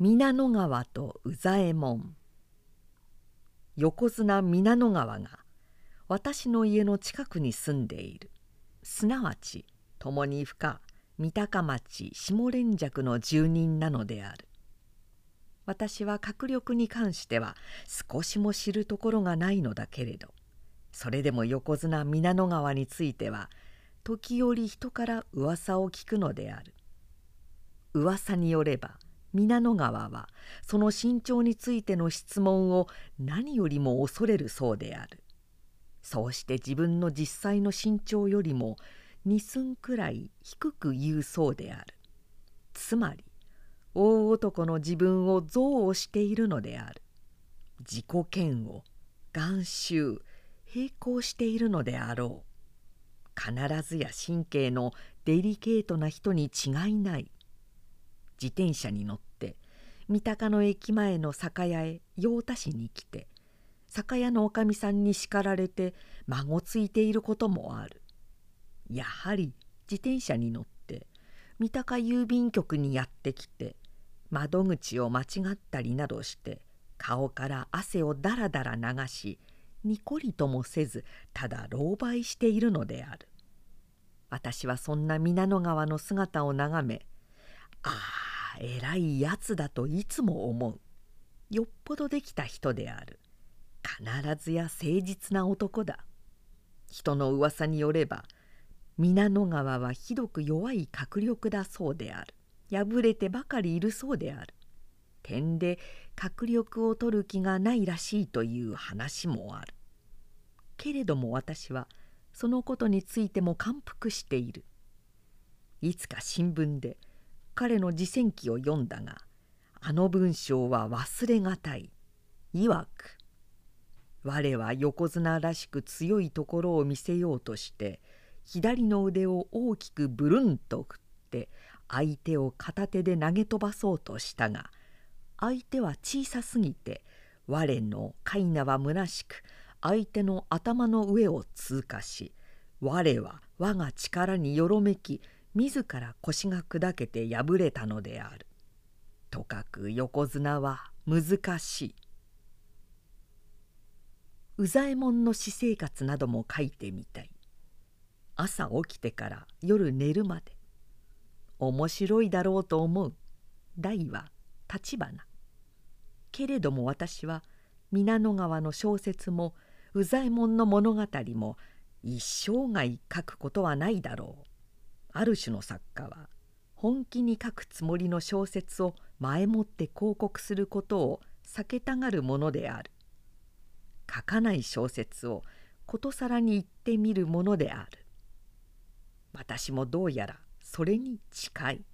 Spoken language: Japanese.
皆野川と宇左衛門。横綱皆野川が私の家の近くに住んでいる。すなわち共に深三鷹町下連雀の住人なのである。私は閣力に関しては少しも知るところがないのだけれどそれでも横綱皆野川については時折人から噂を聞くのである。噂によれば皆野川はその身長についての質問を何よりも恐れるそうである。そうして自分の実際の身長よりも2寸くらい低く言うそうである。つまり大男の自分を憎悪しているのである。自己嫌悪眼臭並行しているのであろう。必ずや神経のデリケートな人に違いない。自転車に乗って三鷹の駅前の酒屋へ用田市に来て酒屋のおかみさんに叱られて孫ついていることもある。やはり自転車に乗って三鷹郵便局にやってきて窓口を間違ったりなどして顔から汗をだらだら流しにこりともせずただ狼狽しているのである。私はそんな皆野川の姿を眺めああ偉いやつだといつも思う。よっぽどできた人である。必ずや誠実な男だ。人の噂によれば皆野川はひどく弱い迫力だそうである。破れてばかりいるそうである。点で迫力を取る気がないらしいという話もある。けれども私はそのことについても感服している。いつか新聞で彼の自戦記を読んだがあの文章は忘れがたい。いわく我は横綱らしく強いところを見せようとして左の腕を大きくブルンと振って相手を片手で投げ飛ばそうとしたが相手は小さすぎて我の飼名は虚しく相手の頭の上を通過し我は我が力によろめき自ら腰が砕けて破れたのである。とかく横綱は難しい。宇左衛門の私生活なども書いてみたい。朝起きてから夜寝るまで面白いだろうと思う大は立花けれども私は皆野川の小説も宇左衛門の物語も一生涯書くことはないだろうある種の作家は本気に書くつもりの小説を前もって広告することを避けたがるものである。書かない小説をことさらに言ってみるものである。私もどうやらそれに近い。